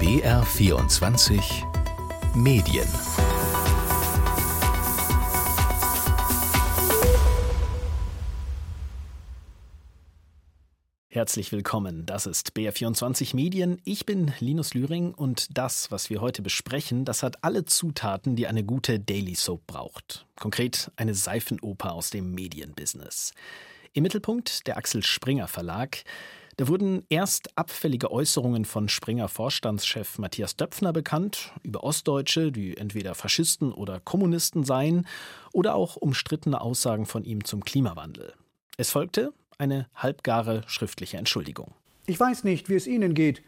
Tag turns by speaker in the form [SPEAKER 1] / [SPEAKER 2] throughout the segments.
[SPEAKER 1] BR24 Medien Herzlich willkommen. Das ist BR24 Medien. Ich bin Linus Lühring und das, was wir heute besprechen, das hat alle Zutaten, die eine gute Daily Soap braucht. Konkret eine Seifenoper aus dem Medienbusiness. Im Mittelpunkt der Axel Springer Verlag. Da wurden erst abfällige Äußerungen von Springer Vorstandschef Matthias Döpfner bekannt, über Ostdeutsche, die entweder Faschisten oder Kommunisten seien, oder auch umstrittene Aussagen von ihm zum Klimawandel. Es folgte eine halbgare schriftliche Entschuldigung.
[SPEAKER 2] Ich weiß nicht, wie es Ihnen geht.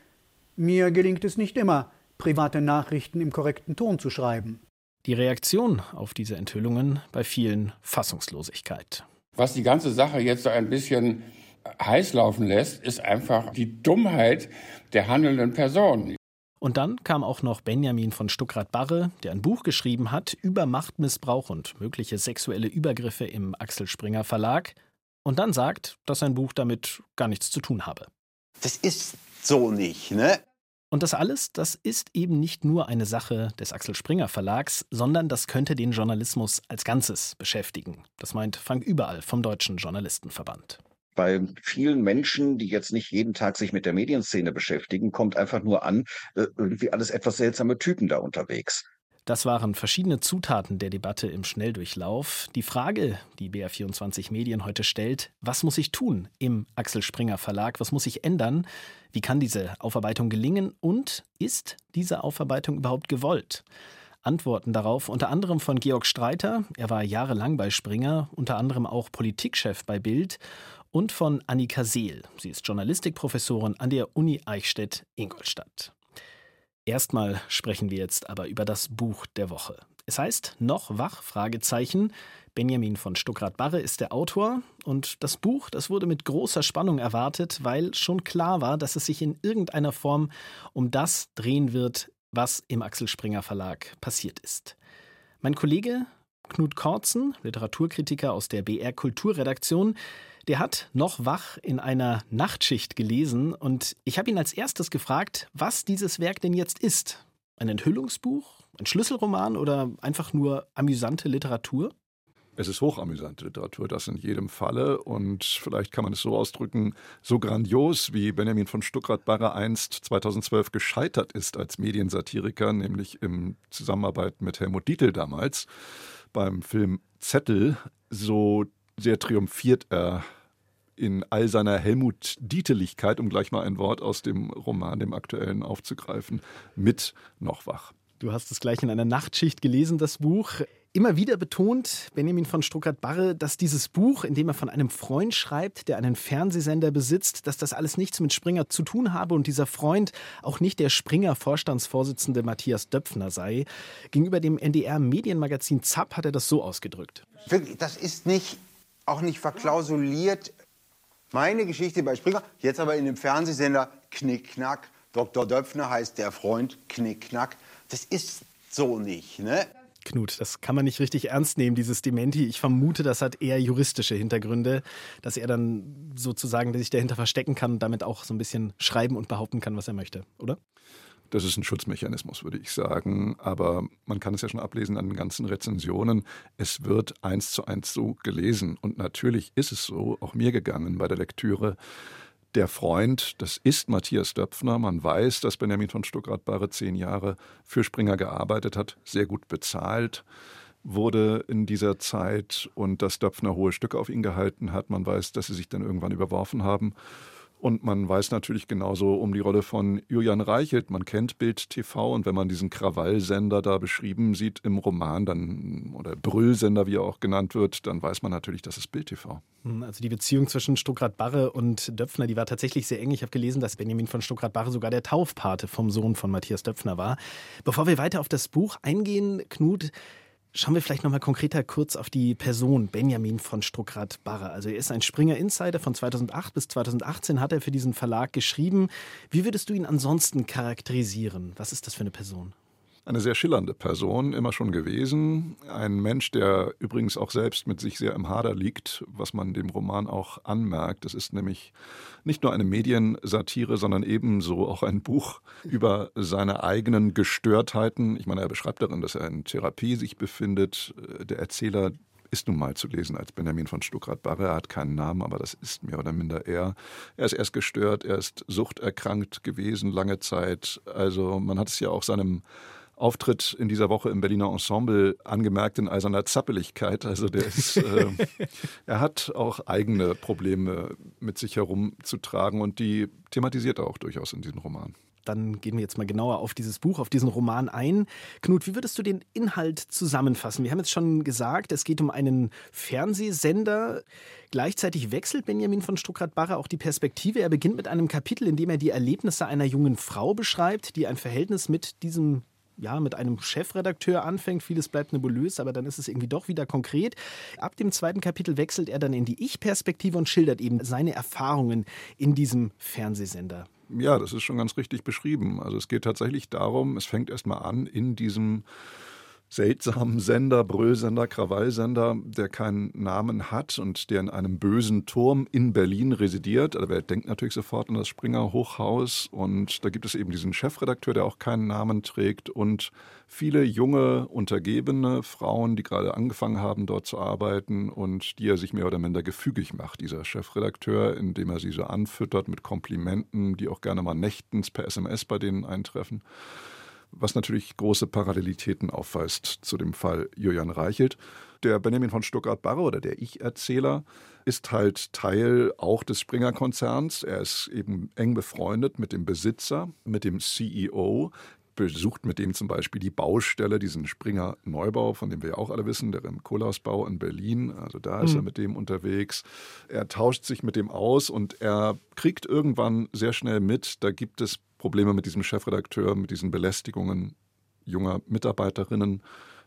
[SPEAKER 2] Mir gelingt es nicht immer, private Nachrichten im korrekten Ton zu schreiben.
[SPEAKER 1] Die Reaktion auf diese Enthüllungen bei vielen Fassungslosigkeit.
[SPEAKER 3] Was die ganze Sache jetzt so ein bisschen heiß laufen lässt, ist einfach die Dummheit der handelnden Personen.
[SPEAKER 1] Und dann kam auch noch Benjamin von Stuckrad-Barre, der ein Buch geschrieben hat über Machtmissbrauch und mögliche sexuelle Übergriffe im Axel Springer Verlag und dann sagt, dass sein Buch damit gar nichts zu tun habe.
[SPEAKER 4] Das ist so nicht, ne?
[SPEAKER 1] Und das alles, das ist eben nicht nur eine Sache des Axel Springer Verlags, sondern das könnte den Journalismus als Ganzes beschäftigen. Das meint Frank Überall vom Deutschen Journalistenverband.
[SPEAKER 5] Bei vielen Menschen, die jetzt nicht jeden Tag sich mit der Medienszene beschäftigen, kommt einfach nur an, äh, irgendwie alles etwas seltsame Typen da unterwegs.
[SPEAKER 1] Das waren verschiedene Zutaten der Debatte im Schnelldurchlauf. Die Frage, die BR24 Medien heute stellt, was muss ich tun im Axel Springer Verlag? Was muss ich ändern? Wie kann diese Aufarbeitung gelingen? Und ist diese Aufarbeitung überhaupt gewollt? Antworten darauf unter anderem von Georg Streiter, er war jahrelang bei Springer, unter anderem auch Politikchef bei Bild, und von Annika Seel. Sie ist Journalistikprofessorin an der Uni Eichstätt-Ingolstadt. Erstmal sprechen wir jetzt aber über das Buch der Woche. Es heißt Noch wach? Fragezeichen. Benjamin von Stuckrad-Barre ist der Autor und das Buch, das wurde mit großer Spannung erwartet, weil schon klar war, dass es sich in irgendeiner Form um das drehen wird, was im Axel Springer Verlag passiert ist. Mein Kollege Knut Korzen, Literaturkritiker aus der BR Kulturredaktion, der hat noch wach in einer Nachtschicht gelesen und ich habe ihn als erstes gefragt, was dieses Werk denn jetzt ist. Ein Enthüllungsbuch, ein Schlüsselroman oder einfach nur amüsante Literatur?
[SPEAKER 6] Es ist hochamüsante Literatur, das in jedem Falle. Und vielleicht kann man es so ausdrücken, so grandios wie Benjamin von Stuckrad-Barre einst 2012 gescheitert ist als Mediensatiriker, nämlich in Zusammenarbeit mit Helmut Dietl damals beim Film Zettel, so sehr triumphiert er in all seiner Helmut Dieteligkeit, um gleich mal ein Wort aus dem Roman, dem aktuellen, aufzugreifen, mit noch wach.
[SPEAKER 1] Du hast es gleich in einer Nachtschicht gelesen, das Buch. Immer wieder betont Benjamin von Stuckert-Barre, dass dieses Buch, in dem er von einem Freund schreibt, der einen Fernsehsender besitzt, dass das alles nichts mit Springer zu tun habe und dieser Freund auch nicht der Springer-Vorstandsvorsitzende Matthias Döpfner sei. Gegenüber dem NDR-Medienmagazin ZAP hat er das so ausgedrückt.
[SPEAKER 4] Das ist nicht auch nicht verklausuliert. Meine Geschichte bei Springer, jetzt aber in dem Fernsehsender Knickknack. Dr. Döpfner heißt der Freund Knickknack. Das ist so nicht, ne?
[SPEAKER 1] Knut, das kann man nicht richtig ernst nehmen, dieses Dementi. Ich vermute, das hat eher juristische Hintergründe, dass er dann sozusagen sich dahinter verstecken kann und damit auch so ein bisschen schreiben und behaupten kann, was er möchte, oder?
[SPEAKER 6] Das ist ein Schutzmechanismus, würde ich sagen. Aber man kann es ja schon ablesen an den ganzen Rezensionen. Es wird eins zu eins so gelesen. Und natürlich ist es so, auch mir gegangen bei der Lektüre. Der Freund, das ist Matthias Döpfner. Man weiß, dass Benjamin von Stuckrad-Barre zehn Jahre für Springer gearbeitet hat, sehr gut bezahlt wurde in dieser Zeit und dass Döpfner hohe Stücke auf ihn gehalten hat. Man weiß, dass sie sich dann irgendwann überworfen haben. Und man weiß natürlich genauso um die Rolle von Julian Reichelt. Man kennt Bild TV und wenn man diesen Krawallsender da beschrieben sieht im Roman, dann oder Brüllsender, wie er auch genannt wird, dann weiß man natürlich, das ist Bild TV.
[SPEAKER 1] Hm, also die Beziehung zwischen Stuckrad-Barre und Döpfner, die war tatsächlich sehr eng. Ich habe gelesen, dass Benjamin von Stuckrad-Barre sogar der Taufpate vom Sohn von Matthias Döpfner war. Bevor wir weiter auf das Buch eingehen, Knut, Schauen wir vielleicht nochmal konkreter kurz auf die Person Benjamin von Struckrad-Barre. Also er ist ein Springer-Insider. Von 2008 bis 2018 hat er für diesen Verlag geschrieben. Wie würdest du ihn ansonsten charakterisieren? Was ist das für eine Person?
[SPEAKER 6] Eine sehr schillernde Person, immer schon gewesen. Ein Mensch, der übrigens auch selbst mit sich sehr im Hader liegt, was man dem Roman auch anmerkt. Es ist nämlich nicht nur eine Mediensatire, sondern ebenso auch ein Buch über seine eigenen Gestörtheiten. Ich meine, er beschreibt darin, dass er in Therapie sich befindet. Der Erzähler ist nun mal zu lesen als Benjamin von Stuckrad-Barre. Er hat keinen Namen, aber das ist mehr oder minder er. Er ist erst gestört, er ist suchterkrankt gewesen lange Zeit. Also man hat es ja auch seinem Auftritt in dieser Woche im Berliner Ensemble angemerkt in eiserner Zappeligkeit. Also der ist, äh, er hat auch eigene Probleme mit sich herumzutragen und die thematisiert er auch durchaus in diesem Roman.
[SPEAKER 1] Dann gehen wir jetzt mal genauer auf dieses Buch, auf diesen Roman ein. Knut, wie würdest du den Inhalt zusammenfassen? Wir haben jetzt schon gesagt, es geht um einen Fernsehsender. Gleichzeitig wechselt Benjamin von Stuckrad-Barre auch die Perspektive. Er beginnt mit einem Kapitel, in dem er die Erlebnisse einer jungen Frau beschreibt, die ein Verhältnis mit diesem ja, mit einem Chefredakteur anfängt. Vieles bleibt nebulös, aber dann ist es irgendwie doch wieder konkret. Ab dem zweiten Kapitel wechselt er dann in die Ich-Perspektive und schildert eben seine Erfahrungen in diesem Fernsehsender.
[SPEAKER 6] Ja, das ist schon ganz richtig beschrieben. Also es geht tatsächlich darum, es fängt erstmal an in diesem seltsamen Sender, Brüllsender, Krawallsender, der keinen Namen hat und der in einem bösen Turm in Berlin residiert. Also wer denkt natürlich sofort an das Springer Hochhaus. Und da gibt es eben diesen Chefredakteur, der auch keinen Namen trägt. Und viele junge, untergebene Frauen, die gerade angefangen haben, dort zu arbeiten und die er sich mehr oder minder gefügig macht, dieser Chefredakteur, indem er sie so anfüttert mit Komplimenten, die auch gerne mal nächtens per SMS bei denen eintreffen was natürlich große Parallelitäten aufweist zu dem Fall Julian Reichelt. Der Benjamin von Stuttgart-Barre oder der Ich-Erzähler ist halt Teil auch des Springer-Konzerns. Er ist eben eng befreundet mit dem Besitzer, mit dem CEO, besucht mit dem zum Beispiel die Baustelle, diesen Springer Neubau, von dem wir ja auch alle wissen, der im Kohlausbau in Berlin. Also da ist mhm. er mit dem unterwegs. Er tauscht sich mit dem aus und er kriegt irgendwann sehr schnell mit, da gibt es Probleme mit diesem Chefredakteur, mit diesen Belästigungen junger Mitarbeiterinnen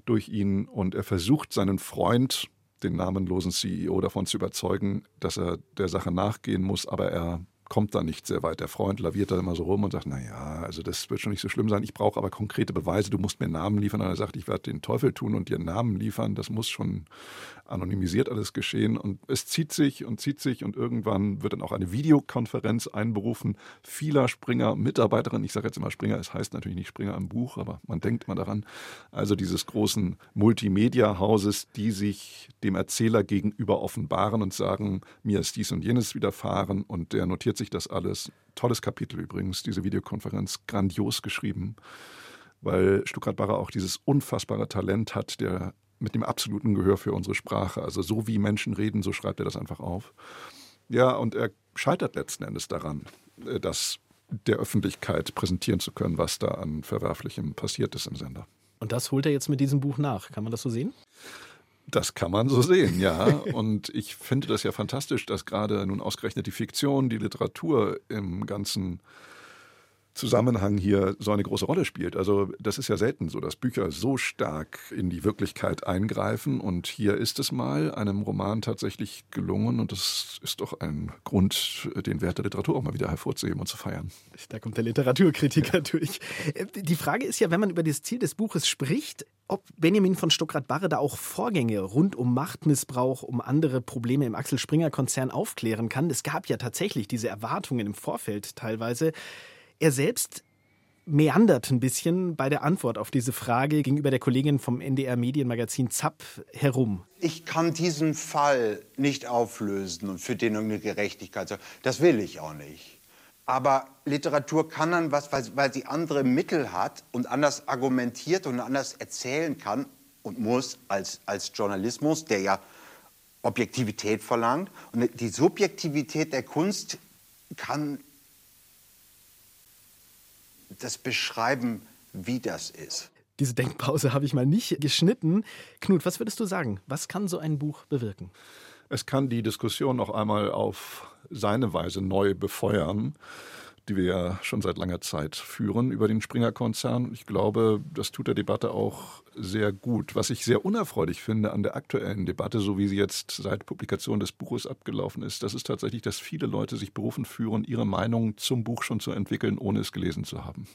[SPEAKER 6] durch ihn und er versucht seinen Freund, den namenlosen CEO, davon zu überzeugen, dass er der Sache nachgehen muss, aber er kommt da nicht sehr weit. Der Freund laviert da immer so rum und sagt, naja, also das wird schon nicht so schlimm sein. Ich brauche aber konkrete Beweise. Du musst mir Namen liefern. Und er sagt, ich werde den Teufel tun und dir Namen liefern. Das muss schon anonymisiert alles geschehen. Und es zieht sich und zieht sich und irgendwann wird dann auch eine Videokonferenz einberufen. Vieler Springer, Mitarbeiterinnen, ich sage jetzt immer Springer, es heißt natürlich nicht Springer im Buch, aber man denkt mal daran. Also dieses großen Multimedia-Hauses, die sich dem Erzähler gegenüber offenbaren und sagen, mir ist dies und jenes widerfahren und der notiert sich das alles. Tolles Kapitel übrigens, diese Videokonferenz, grandios geschrieben, weil Stuttgart-Barre auch dieses unfassbare Talent hat, der mit dem absoluten Gehör für unsere Sprache. Also so wie Menschen reden, so schreibt er das einfach auf. Ja, und er scheitert letzten Endes daran, äh, das der Öffentlichkeit präsentieren zu können, was da an Verwerflichem passiert ist im Sender.
[SPEAKER 1] Und das holt er jetzt mit diesem Buch nach. Kann man das so sehen?
[SPEAKER 6] Das kann man so sehen, ja. Und ich finde das ja fantastisch, dass gerade nun ausgerechnet die Fiktion, die Literatur im ganzen Zusammenhang hier so eine große Rolle spielt. Also das ist ja selten so, dass Bücher so stark in die Wirklichkeit eingreifen und hier ist es mal einem Roman tatsächlich gelungen und das ist doch ein Grund, den Wert der Literatur auch mal wieder hervorzuheben und zu feiern.
[SPEAKER 1] Da kommt der Literaturkritiker durch. Die Frage ist ja, wenn man über das Ziel des Buches spricht, ob Benjamin von Stuckrad-Barre da auch Vorgänge rund um Machtmissbrauch, um andere Probleme im Axel Springer Konzern aufklären kann. Es gab ja tatsächlich diese Erwartungen im Vorfeld teilweise. Er selbst meandert ein bisschen bei der Antwort auf diese Frage gegenüber der Kollegin vom NDR Medienmagazin ZAP herum.
[SPEAKER 4] Ich kann diesen Fall nicht auflösen und für den eine Gerechtigkeit sorgen. Das will ich auch nicht. Aber Literatur kann dann was, weil sie andere Mittel hat und anders argumentiert und anders erzählen kann und muss als, als Journalismus, der ja Objektivität verlangt. Und die Subjektivität der Kunst kann das beschreiben, wie das ist.
[SPEAKER 1] Diese Denkpause habe ich mal nicht geschnitten. Knut, was würdest du sagen? Was kann so ein Buch bewirken?
[SPEAKER 6] Es kann die Diskussion noch einmal auf seine Weise neu befeuern. Die wir ja schon seit langer Zeit führen über den Springer-Konzern. Ich glaube, das tut der Debatte auch sehr gut. Was ich sehr unerfreulich finde an der aktuellen Debatte, so wie sie jetzt seit Publikation des Buches abgelaufen ist, das ist tatsächlich, dass viele Leute sich berufen führen, ihre Meinung zum Buch schon zu entwickeln, ohne es gelesen zu haben.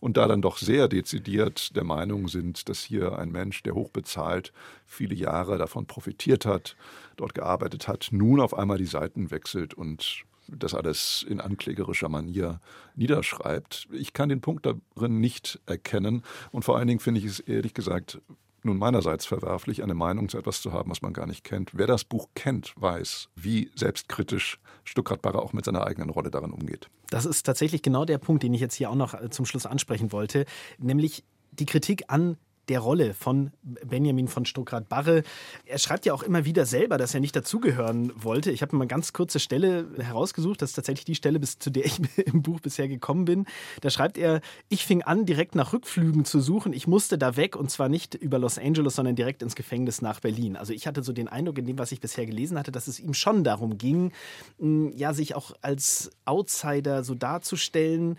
[SPEAKER 6] Und da dann doch sehr dezidiert der Meinung sind, dass hier ein Mensch, der hochbezahlt viele Jahre davon profitiert hat, dort gearbeitet hat, nun auf einmal die Seiten wechselt und das alles in anklägerischer Manier niederschreibt. Ich kann den Punkt darin nicht erkennen und vor allen Dingen finde ich es ehrlich gesagt nun meinerseits verwerflich, eine Meinung zu etwas zu haben, was man gar nicht kennt. Wer das Buch kennt, weiß, wie selbstkritisch Stuckrad-Barre auch mit seiner eigenen Rolle darin umgeht.
[SPEAKER 1] Das ist tatsächlich genau der Punkt, den ich jetzt hier auch noch äh, zum Schluss ansprechen wollte, nämlich die Kritik an der Rolle von Benjamin von Stuckrad-Barre. Er schreibt ja auch immer wieder selber, dass er nicht dazugehören wollte. Ich habe mal eine ganz kurze Stelle herausgesucht. Das ist tatsächlich die Stelle, bis zu der ich im Buch bisher gekommen bin. Da schreibt er, ich fing an, direkt nach Rückflügen zu suchen. Ich musste da weg und zwar nicht über Los Angeles, sondern direkt ins Gefängnis nach Berlin. Also ich hatte so den Eindruck in dem, was ich bisher gelesen hatte, dass es ihm schon darum ging, ja, sich auch als Outsider so darzustellen.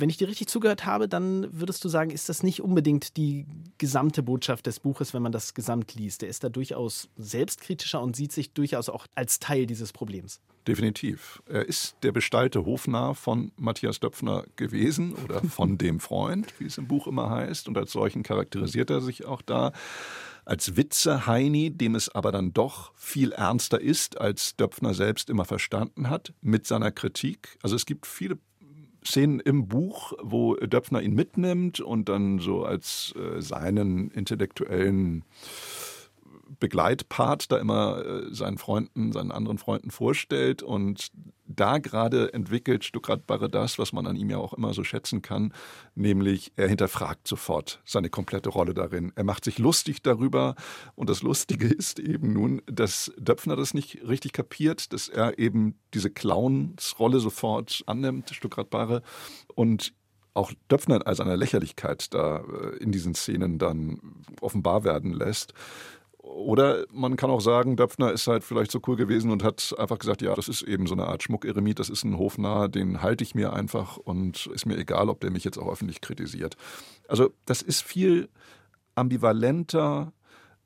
[SPEAKER 1] Wenn ich dir richtig zugehört habe, dann würdest du sagen, ist das nicht unbedingt die gesamte Botschaft des Buches, wenn man das gesamt liest. Er ist da durchaus selbstkritischer und sieht sich durchaus auch als Teil dieses Problems.
[SPEAKER 6] Definitiv. Er ist der bestallte Hofnarr von Matthias Döpfner gewesen oder von dem Freund, wie es im Buch immer heißt. Und als solchen charakterisiert er sich auch da als Witze-Heini, dem es aber dann doch viel ernster ist, als Döpfner selbst immer verstanden hat, mit seiner Kritik. Also es gibt viele Szenen im Buch, wo Döpfner ihn mitnimmt und dann so als äh, seinen intellektuellen Begleitpart da immer äh, seinen Freunden, seinen anderen Freunden vorstellt. Und da gerade entwickelt Stuckrad Barre das, was man an ihm ja auch immer so schätzen kann, nämlich er hinterfragt sofort seine komplette Rolle darin. Er macht sich lustig darüber. Und das Lustige ist eben nun, dass Döpfner das nicht richtig kapiert, dass er eben diese Clownsrolle sofort annimmt, Stuckrad Barre, und auch Döpfner als eine Lächerlichkeit da äh, in diesen Szenen dann offenbar werden lässt. Oder man kann auch sagen, Döpfner ist halt vielleicht so cool gewesen und hat einfach gesagt, ja, das ist eben so eine Art Schmuckeremit, das ist ein Hofnarr, den halte ich mir einfach und ist mir egal, ob der mich jetzt auch öffentlich kritisiert. Also das ist viel ambivalenter,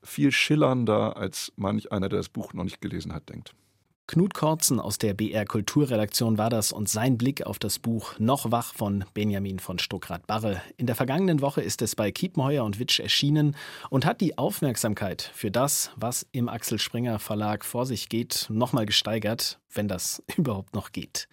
[SPEAKER 6] viel schillernder, als manch einer, der das Buch noch nicht gelesen hat, denkt.
[SPEAKER 1] Knut Kortzen aus der BR Kulturredaktion war das und sein Blick auf das Buch Noch wach von Benjamin von Stuckrad-Barre. In der vergangenen Woche ist es bei Kiepenheuer und Witsch erschienen und hat die Aufmerksamkeit für das, was im Axel Springer Verlag vor sich geht, nochmal gesteigert, wenn das überhaupt noch geht.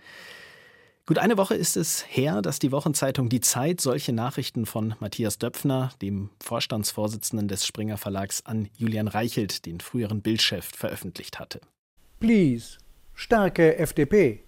[SPEAKER 1] Gut eine Woche ist es her, dass die Wochenzeitung Die Zeit solche Nachrichten von Matthias Döpfner, dem Vorstandsvorsitzenden des Springer Verlags, an Julian Reichelt, den früheren Bildchef, veröffentlicht hatte.
[SPEAKER 2] Please, starke FDP.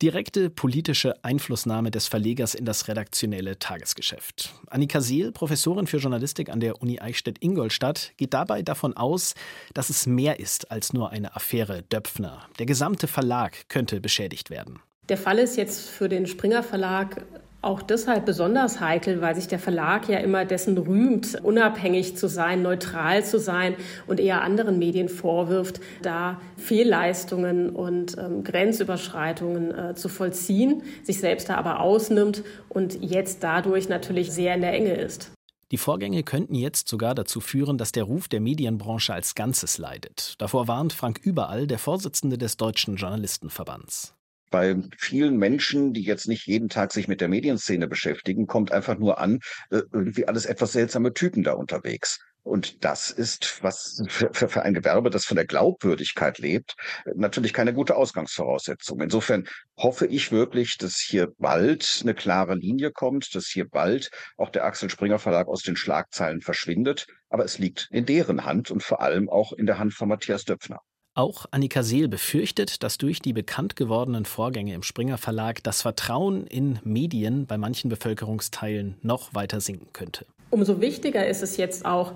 [SPEAKER 1] Direkte politische Einflussnahme des Verlegers in das redaktionelle Tagesgeschäft. Annika Seel, Professorin für Journalistik an der Uni Eichstätt-Ingolstadt, geht dabei davon aus, dass es mehr ist als nur eine Affäre Döpfner. Der gesamte Verlag könnte beschädigt werden.
[SPEAKER 7] Der Fall ist jetzt für den Springer Verlag auch deshalb besonders heikel, weil sich der Verlag ja immer dessen rühmt, unabhängig zu sein, neutral zu sein und eher anderen Medien vorwirft, da Fehlleistungen und ähm, Grenzüberschreitungen äh, zu vollziehen, sich selbst da aber ausnimmt und jetzt dadurch natürlich sehr in der Enge ist.
[SPEAKER 1] Die Vorgänge könnten jetzt sogar dazu führen, dass der Ruf der Medienbranche als Ganzes leidet. Davor warnt Frank Überall, der Vorsitzende des Deutschen Journalistenverbands
[SPEAKER 5] bei vielen Menschen, die jetzt nicht jeden Tag sich mit der Medienszene beschäftigen, kommt einfach nur an, äh, irgendwie alles etwas seltsame Typen da unterwegs. Und das ist, was für, für, ein Gewerbe, das von der Glaubwürdigkeit lebt, natürlich keine gute Ausgangsvoraussetzung. Insofern hoffe ich wirklich, dass hier bald eine klare Linie kommt, dass hier bald auch der Axel Springer Verlag aus den Schlagzeilen verschwindet. Aber es liegt in deren Hand und vor allem auch in der Hand von Matthias Döpfner.
[SPEAKER 1] Auch Annika Seel befürchtet, dass durch die bekannt gewordenen Vorgänge im Springer Verlag das Vertrauen in Medien bei manchen Bevölkerungsteilen noch weiter sinken könnte.
[SPEAKER 7] Umso wichtiger ist es jetzt auch,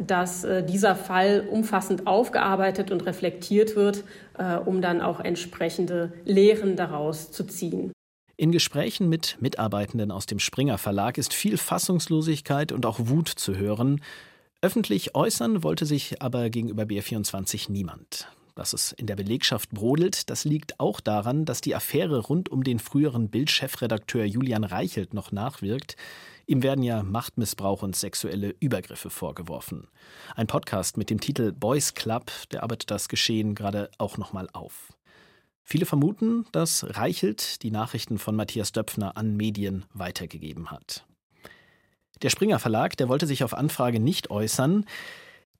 [SPEAKER 7] dass äh, dieser Fall umfassend aufgearbeitet und reflektiert wird, äh, um dann auch entsprechende Lehren daraus zu ziehen.
[SPEAKER 1] In Gesprächen mit Mitarbeitenden aus dem Springer Verlag ist viel Fassungslosigkeit und auch Wut zu hören. Öffentlich äußern wollte sich aber gegenüber BR24 niemand. Dass es in der Belegschaft brodelt, das liegt auch daran, dass die Affäre rund um den früheren Bild-Chefredakteur Julian Reichelt noch nachwirkt. Ihm werden ja Machtmissbrauch und sexuelle Übergriffe vorgeworfen. Ein Podcast mit dem Titel Boys Club, der arbeitet das Geschehen gerade auch nochmal auf. Viele vermuten, dass Reichelt die Nachrichten von Matthias Döpfner an Medien weitergegeben hat. Der Springer Verlag, der wollte sich auf Anfrage nicht äußern.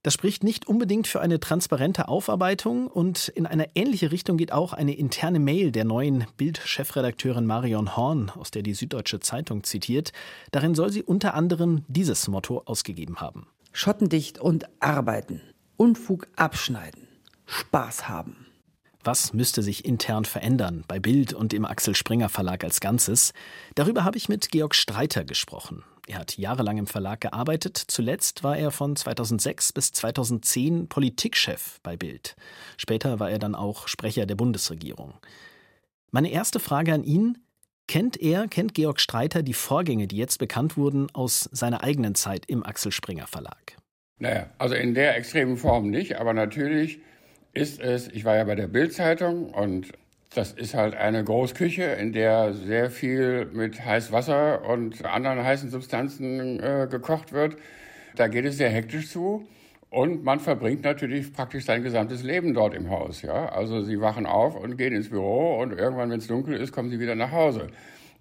[SPEAKER 1] Das spricht nicht unbedingt für eine transparente Aufarbeitung und in eine ähnliche Richtung geht auch eine interne Mail der neuen Bild-Chefredakteurin Marion Horn, aus der die Süddeutsche Zeitung zitiert. Darin soll sie unter anderem dieses Motto ausgegeben haben.
[SPEAKER 8] Schottendicht und arbeiten. Unfug abschneiden. Spaß haben.
[SPEAKER 1] Was müsste sich intern verändern bei Bild und im Axel Springer Verlag als Ganzes? Darüber habe ich mit Georg Streiter gesprochen. Er hat jahrelang im Verlag gearbeitet. Zuletzt war er von 2006 bis 2010 Politikchef bei Bild. Später war er dann auch Sprecher der Bundesregierung. Meine erste Frage an ihn: Kennt er, kennt Georg Streiter die Vorgänge, die jetzt bekannt wurden, aus seiner eigenen Zeit im Axel Springer Verlag?
[SPEAKER 3] Naja, also in der extremen Form nicht, aber natürlich ist es, ich war ja bei der Bildzeitung und das ist halt eine Großküche, in der sehr viel mit Heißwasser und anderen heißen Substanzen äh, gekocht wird. Da geht es sehr hektisch zu. Und man verbringt natürlich praktisch sein gesamtes Leben dort im Haus. Ja? Also sie wachen auf und gehen ins Büro und irgendwann, wenn es dunkel ist, kommen sie wieder nach Hause.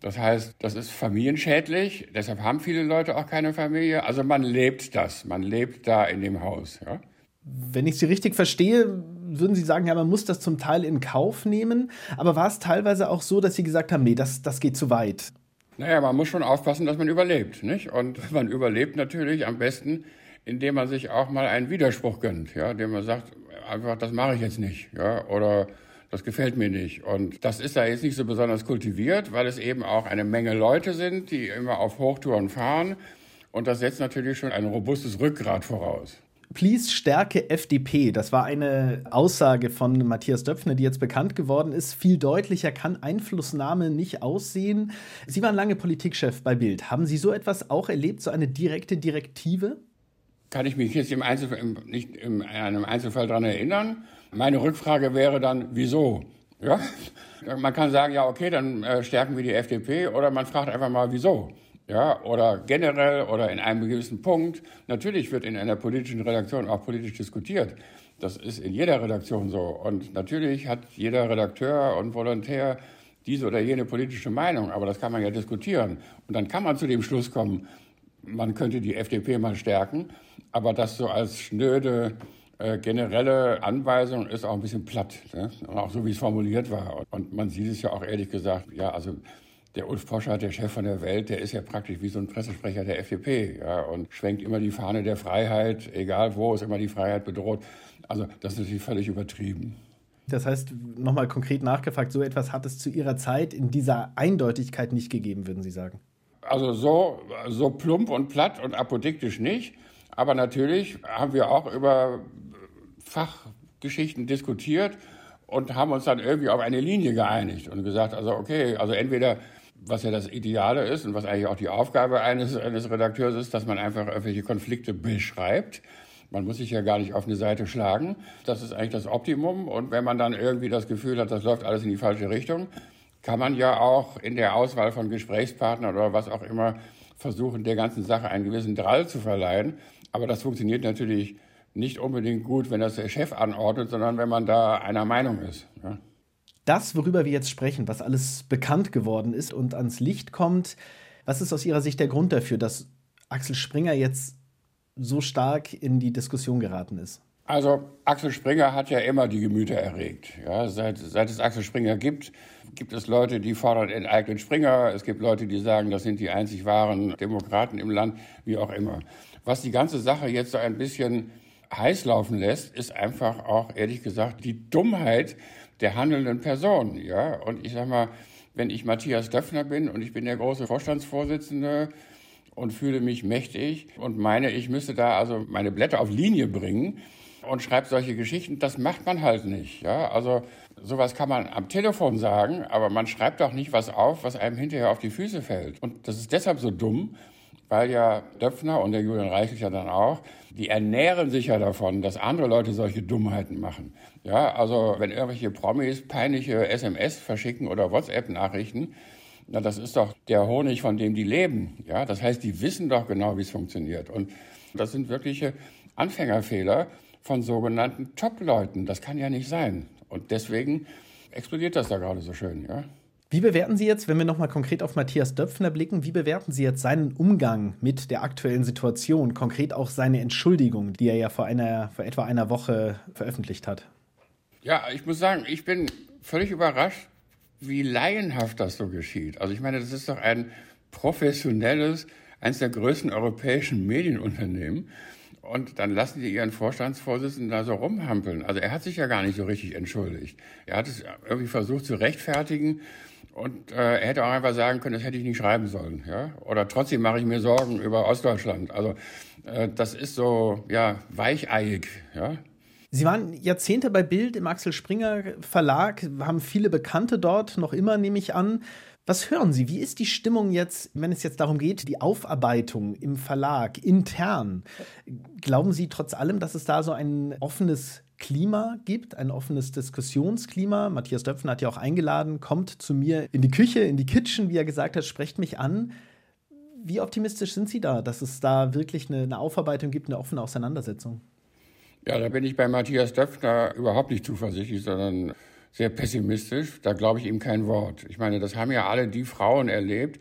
[SPEAKER 3] Das heißt, das ist familienschädlich. Deshalb haben viele Leute auch keine Familie. Also man lebt das. Man lebt da in dem Haus. Ja?
[SPEAKER 1] Wenn ich Sie richtig verstehe, würden Sie sagen, ja, man muss das zum Teil in Kauf nehmen. Aber war es teilweise auch so, dass Sie gesagt haben, nee, das, das geht zu weit?
[SPEAKER 3] Naja, man muss schon aufpassen, dass man überlebt. Nicht? Und man überlebt natürlich am besten, indem man sich auch mal einen Widerspruch gönnt. Ja? Indem man sagt, einfach, das mache ich jetzt nicht. Ja? Oder das gefällt mir nicht. Und das ist da jetzt nicht so besonders kultiviert, weil es eben auch eine Menge Leute sind, die immer auf Hochtouren fahren. Und das setzt natürlich schon ein robustes Rückgrat voraus.
[SPEAKER 1] Please stärke FDP. Das war eine Aussage von Matthias Döpfner, die jetzt bekannt geworden ist. Viel deutlicher kann Einflussnahme nicht aussehen. Sie waren lange Politikchef bei Bild. Haben Sie so etwas auch erlebt, so eine direkte Direktive?
[SPEAKER 3] Kann ich mich jetzt im Einzelfall, im, nicht in einem Einzelfall daran erinnern. Meine Rückfrage wäre dann, wieso? Ja? Man kann sagen, ja, okay, dann äh, stärken wir die FDP oder man fragt einfach mal, wieso? Ja, oder generell oder in einem gewissen Punkt. Natürlich wird in einer politischen Redaktion auch politisch diskutiert. Das ist in jeder Redaktion so. Und natürlich hat jeder Redakteur und Volontär diese oder jene politische Meinung, aber das kann man ja diskutieren. Und dann kann man zu dem Schluss kommen, man könnte die FDP mal stärken, aber das so als schnöde äh, generelle Anweisung ist auch ein bisschen platt, ne? auch so wie es formuliert war. Und man sieht es ja auch ehrlich gesagt, ja, also der Ulf Poschardt, der Chef von der Welt, der ist ja praktisch wie so ein Pressesprecher der FDP ja, und schwenkt immer die Fahne der Freiheit, egal wo, ist immer die Freiheit bedroht. Also das ist natürlich völlig übertrieben.
[SPEAKER 1] Das heißt, nochmal konkret nachgefragt, so etwas hat es zu Ihrer Zeit in dieser Eindeutigkeit nicht gegeben, würden Sie sagen?
[SPEAKER 3] Also so, so plump und platt und apodiktisch nicht. Aber natürlich haben wir auch über Fachgeschichten diskutiert und haben uns dann irgendwie auf eine Linie geeinigt und gesagt, also okay, also entweder was ja das Ideale ist und was eigentlich auch die Aufgabe eines, eines Redakteurs ist, dass man einfach irgendwelche Konflikte beschreibt. Man muss sich ja gar nicht auf eine Seite schlagen. Das ist eigentlich das Optimum. Und wenn man dann irgendwie das Gefühl hat, das läuft alles in die falsche Richtung, kann man ja auch in der Auswahl von Gesprächspartnern oder was auch immer versuchen, der ganzen Sache einen gewissen Drall zu verleihen. Aber das funktioniert natürlich nicht unbedingt gut, wenn das der Chef anordnet, sondern wenn man da einer Meinung ist. Ja
[SPEAKER 1] das, worüber wir jetzt sprechen, was alles bekannt geworden ist und ans Licht kommt, was ist aus Ihrer Sicht der Grund dafür, dass Axel Springer jetzt so stark in die Diskussion geraten ist?
[SPEAKER 3] Also Axel Springer hat ja immer die Gemüter erregt. Ja, seit, seit es Axel Springer gibt, gibt es Leute, die fordern enteignen Springer. Es gibt Leute, die sagen, das sind die einzig wahren Demokraten im Land, wie auch immer. Was die ganze Sache jetzt so ein bisschen heiß laufen lässt, ist einfach auch, ehrlich gesagt, die Dummheit der handelnden Person. Ja? Und ich sag mal, wenn ich Matthias Döpfner bin und ich bin der große Vorstandsvorsitzende und fühle mich mächtig und meine, ich müsste da also meine Blätter auf Linie bringen und schreibe solche Geschichten, das macht man halt nicht. Ja? Also sowas kann man am Telefon sagen, aber man schreibt doch nicht was auf, was einem hinterher auf die Füße fällt. Und das ist deshalb so dumm, weil ja Döpfner und der Julian Reichelt ja dann auch, die ernähren sich ja davon, dass andere Leute solche Dummheiten machen. Ja, also wenn irgendwelche Promis peinliche SMS verschicken oder WhatsApp-Nachrichten, na, das ist doch der Honig, von dem die leben. Ja, das heißt, die wissen doch genau, wie es funktioniert. Und das sind wirkliche Anfängerfehler von sogenannten Top-Leuten. Das kann ja nicht sein. Und deswegen explodiert das da gerade so schön, ja.
[SPEAKER 1] Wie bewerten Sie jetzt, wenn wir nochmal konkret auf Matthias Döpfner blicken, wie bewerten Sie jetzt seinen Umgang mit der aktuellen Situation, konkret auch seine Entschuldigung, die er ja vor, einer, vor etwa einer Woche veröffentlicht hat?
[SPEAKER 3] Ja, ich muss sagen, ich bin völlig überrascht, wie laienhaft das so geschieht. Also ich meine, das ist doch ein professionelles, eines der größten europäischen Medienunternehmen. Und dann lassen die ihren Vorstandsvorsitzenden da so rumhampeln. Also er hat sich ja gar nicht so richtig entschuldigt. Er hat es irgendwie versucht zu rechtfertigen. Und äh, er hätte auch einfach sagen können, das hätte ich nicht schreiben sollen. Ja? Oder trotzdem mache ich mir Sorgen über Ostdeutschland. Also äh, das ist so ja weicheiig. Ja?
[SPEAKER 1] Sie waren Jahrzehnte bei Bild im Axel Springer Verlag, haben viele Bekannte dort, noch immer nehme ich an. Was hören Sie? Wie ist die Stimmung jetzt, wenn es jetzt darum geht, die Aufarbeitung im Verlag intern? Glauben Sie trotz allem, dass es da so ein offenes Klima gibt, ein offenes Diskussionsklima? Matthias Döpfen hat ja auch eingeladen, kommt zu mir in die Küche, in die Kitchen, wie er gesagt hat, sprecht mich an. Wie optimistisch sind Sie da, dass es da wirklich eine, eine Aufarbeitung gibt, eine offene Auseinandersetzung?
[SPEAKER 3] Ja, da bin ich bei Matthias Döpfner überhaupt nicht zuversichtlich, sondern sehr pessimistisch. Da glaube ich ihm kein Wort. Ich meine, das haben ja alle die Frauen erlebt,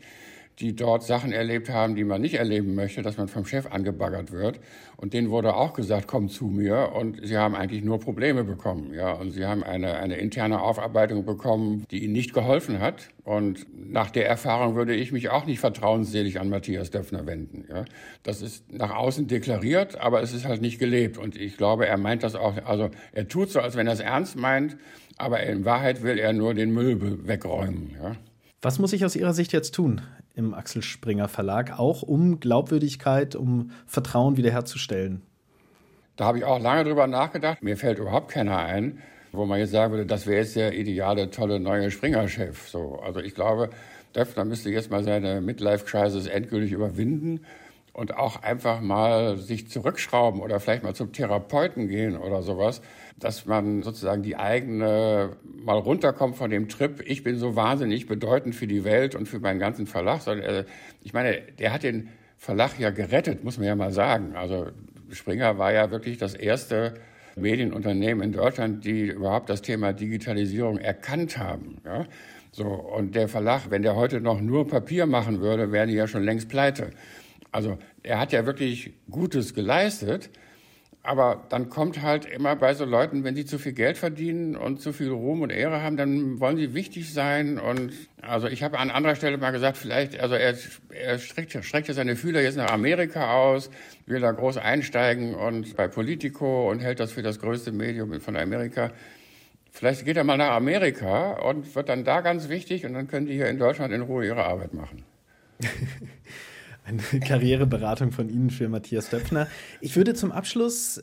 [SPEAKER 3] die dort Sachen erlebt haben, die man nicht erleben möchte, dass man vom Chef angebaggert wird. Und denen wurde auch gesagt, komm zu mir. Und sie haben eigentlich nur Probleme bekommen. Ja, und sie haben eine, eine interne Aufarbeitung bekommen, die ihnen nicht geholfen hat. Und nach der Erfahrung würde ich mich auch nicht vertrauensselig an Matthias Döpfner wenden. Ja, das ist nach außen deklariert, aber es ist halt nicht gelebt. Und ich glaube, er meint das auch, also er tut so, als wenn er es ernst meint, aber in Wahrheit will er nur den Müll wegräumen. Ja.
[SPEAKER 1] Was muss ich aus Ihrer Sicht jetzt tun im Axel Springer Verlag, auch um Glaubwürdigkeit, um Vertrauen wiederherzustellen?
[SPEAKER 3] Da habe ich auch lange drüber nachgedacht. Mir fällt überhaupt keiner ein, wo man jetzt sagen würde, das wäre jetzt der ideale, tolle neue Springer-Chef. So, also ich glaube, Döpfner müsste jetzt mal seine Midlife-Crisis endgültig überwinden und auch einfach mal sich zurückschrauben oder vielleicht mal zum Therapeuten gehen oder sowas dass man sozusagen die eigene mal runterkommt von dem Trip, ich bin so wahnsinnig bedeutend für die Welt und für meinen ganzen Verlag. Sondern, ich meine, der hat den Verlag ja gerettet, muss man ja mal sagen. Also Springer war ja wirklich das erste Medienunternehmen in Deutschland, die überhaupt das Thema Digitalisierung erkannt haben. Ja? So, und der Verlag, wenn der heute noch nur Papier machen würde, wäre die ja schon längst pleite. Also er hat ja wirklich Gutes geleistet. Aber dann kommt halt immer bei so Leuten, wenn sie zu viel Geld verdienen und zu viel Ruhm und Ehre haben, dann wollen sie wichtig sein. Und also ich habe an anderer Stelle mal gesagt, vielleicht, also er, er streckt, streckt seine Fühler jetzt nach Amerika aus, will da groß einsteigen und bei Politico und hält das für das größte Medium von Amerika. Vielleicht geht er mal nach Amerika und wird dann da ganz wichtig und dann können die hier in Deutschland in Ruhe ihre Arbeit machen.
[SPEAKER 1] Eine Karriereberatung von Ihnen für Matthias Döpfner. Ich würde zum Abschluss,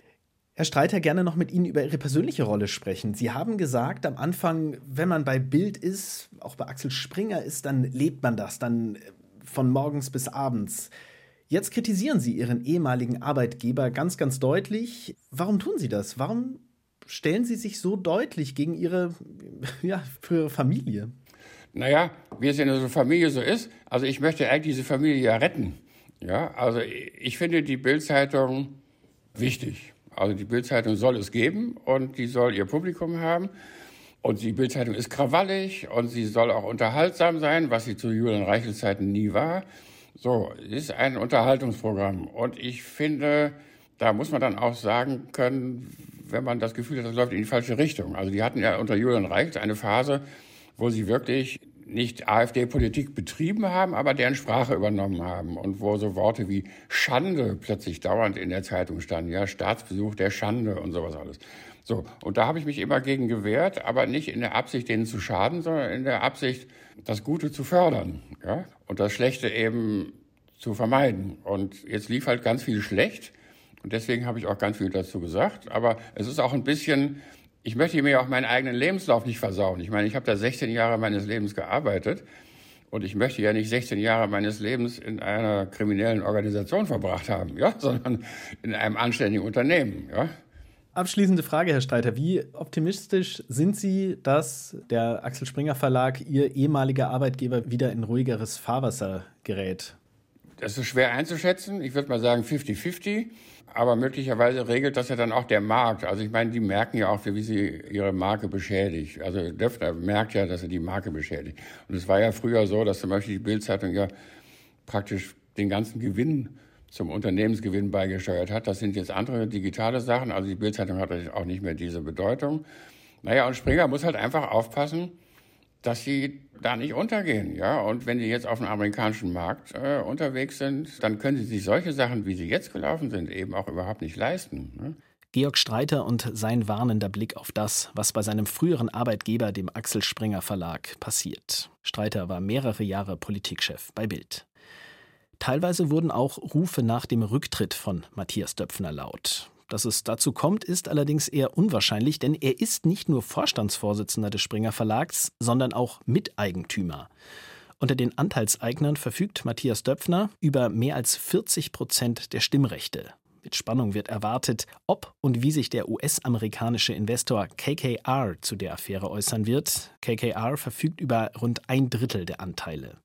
[SPEAKER 1] Herr Streiter, gerne noch mit Ihnen über Ihre persönliche Rolle sprechen. Sie haben gesagt am Anfang, wenn man bei Bild ist, auch bei Axel Springer ist, dann lebt man das, dann äh, von morgens bis abends. Jetzt kritisieren Sie Ihren ehemaligen Arbeitgeber ganz, ganz deutlich. Warum tun Sie das? Warum stellen Sie sich so deutlich gegen Ihre, ja, für Ihre Familie?
[SPEAKER 3] Naja, wie es in unserer Familie so ist, also ich möchte eigentlich diese Familie ja retten. Ja, also ich finde die Bildzeitung wichtig. Also die Bildzeitung soll es geben und die soll ihr Publikum haben. Und die Bildzeitung ist krawallig und sie soll auch unterhaltsam sein, was sie zu Julian Reichels Zeiten nie war. So, ist ein Unterhaltungsprogramm. Und ich finde, da muss man dann auch sagen können, wenn man das Gefühl hat, das läuft in die falsche Richtung. Also die hatten ja unter Julian Reichels eine Phase, wo sie wirklich nicht AfD-Politik betrieben haben, aber deren Sprache übernommen haben und wo so Worte wie Schande plötzlich dauernd in der Zeitung standen, ja, Staatsbesuch der Schande und sowas alles. So, und da habe ich mich immer gegen gewehrt, aber nicht in der Absicht, denen zu schaden, sondern in der Absicht, das Gute zu fördern, ja, und das Schlechte eben zu vermeiden. Und jetzt lief halt ganz viel schlecht und deswegen habe ich auch ganz viel dazu gesagt, aber es ist auch ein bisschen ich möchte mir auch meinen eigenen Lebenslauf nicht versauen. Ich meine, ich habe da 16 Jahre meines Lebens gearbeitet Und ich möchte ja nicht 16 Jahre meines Lebens in einer kriminellen Organisation verbracht haben, ja, sondern in einem anständigen Unternehmen, ja.
[SPEAKER 1] Abschließende Frage, Herr Streiter. Wie optimistisch sind Sie, dass der Axel Springer Verlag, Ihr ehemaliger Arbeitgeber, wieder in ruhigeres Fahrwasser gerät?
[SPEAKER 3] Das ist schwer einzuschätzen. Ich würde mal sagen 50-50. Aber möglicherweise regelt das ja dann auch der Markt. Also ich meine, die merken ja auch, wie sie ihre Marke beschädigt. Also Döpfner merkt ja, dass er die Marke beschädigt. Und es war ja früher so, dass zum Beispiel die Bildzeitung ja praktisch den ganzen Gewinn zum Unternehmensgewinn beigesteuert hat. Das sind jetzt andere digitale Sachen. Also die Bildzeitung hat auch nicht mehr diese Bedeutung. Naja, und Springer muss halt einfach aufpassen, dass sie da nicht untergehen. Ja? Und wenn sie jetzt auf dem amerikanischen Markt äh, unterwegs sind, dann können sie sich solche Sachen, wie sie jetzt gelaufen sind, eben auch überhaupt nicht leisten. Ne?
[SPEAKER 1] Georg Streiter und sein warnender Blick auf das, was bei seinem früheren Arbeitgeber, dem Axel Springer Verlag, passiert. Streiter war mehrere Jahre Politikchef bei Bild. Teilweise wurden auch Rufe nach dem Rücktritt von Matthias Döpfner laut. Dass es dazu kommt, ist allerdings eher unwahrscheinlich, denn er ist nicht nur Vorstandsvorsitzender des Springer Verlags, sondern auch Miteigentümer. Unter den Anteilseignern verfügt Matthias Döpfner über mehr als 40 Prozent der Stimmrechte. Mit Spannung wird erwartet, ob und wie sich der US-amerikanische Investor KKR zu der Affäre äußern wird. KKR verfügt über rund ein Drittel der Anteile.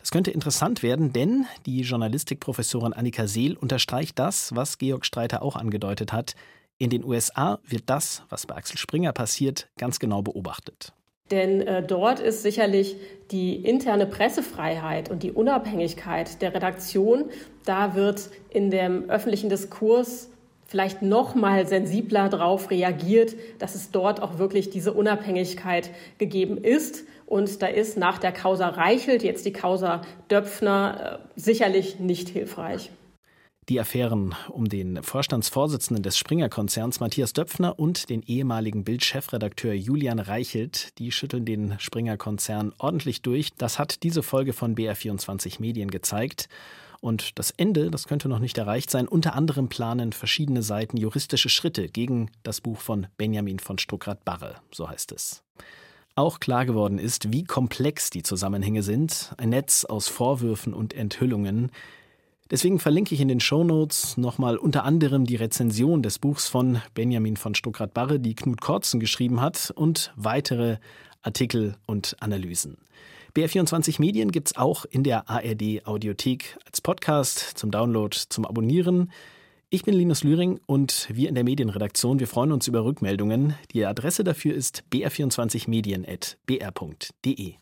[SPEAKER 1] Das könnte interessant werden, denn die Journalistikprofessorin Annika Seel unterstreicht das, was Georg Streiter auch angedeutet hat. In den USA wird das, was bei Axel Springer passiert, ganz genau beobachtet.
[SPEAKER 7] Denn äh, dort ist sicherlich die interne Pressefreiheit und die Unabhängigkeit der Redaktion, da wird in dem öffentlichen Diskurs vielleicht noch mal sensibler darauf reagiert, dass es dort auch wirklich diese Unabhängigkeit gegeben ist. Und da ist nach der Causa Reichelt jetzt die Causa Döpfner äh, sicherlich nicht hilfreich.
[SPEAKER 1] Die Affären um den Vorstandsvorsitzenden des Springer-Konzerns Matthias Döpfner und den ehemaligen Bild-Chefredakteur Julian Reichelt, die schütteln den Springer-Konzern ordentlich durch. Das hat diese Folge von BR24 Medien gezeigt. Und das Ende, das könnte noch nicht erreicht sein. Unter anderem planen verschiedene Seiten juristische Schritte gegen das Buch von Benjamin von Stuckrad-Barre, so heißt es. Auch klar geworden ist, wie komplex die Zusammenhänge sind, ein Netz aus Vorwürfen und Enthüllungen. Deswegen verlinke ich in den Shownotes nochmal unter anderem die Rezension des Buchs von Benjamin von Stuckrad-Barre, die Knut Kortzen geschrieben hat, und weitere Artikel und Analysen. BR24 Medien gibt es auch in der ARD Audiothek als Podcast zum Download, zum Abonnieren. Ich bin Linus Lühring und wir in der Medienredaktion, wir freuen uns über Rückmeldungen. Die Adresse dafür ist br24medien.br.de.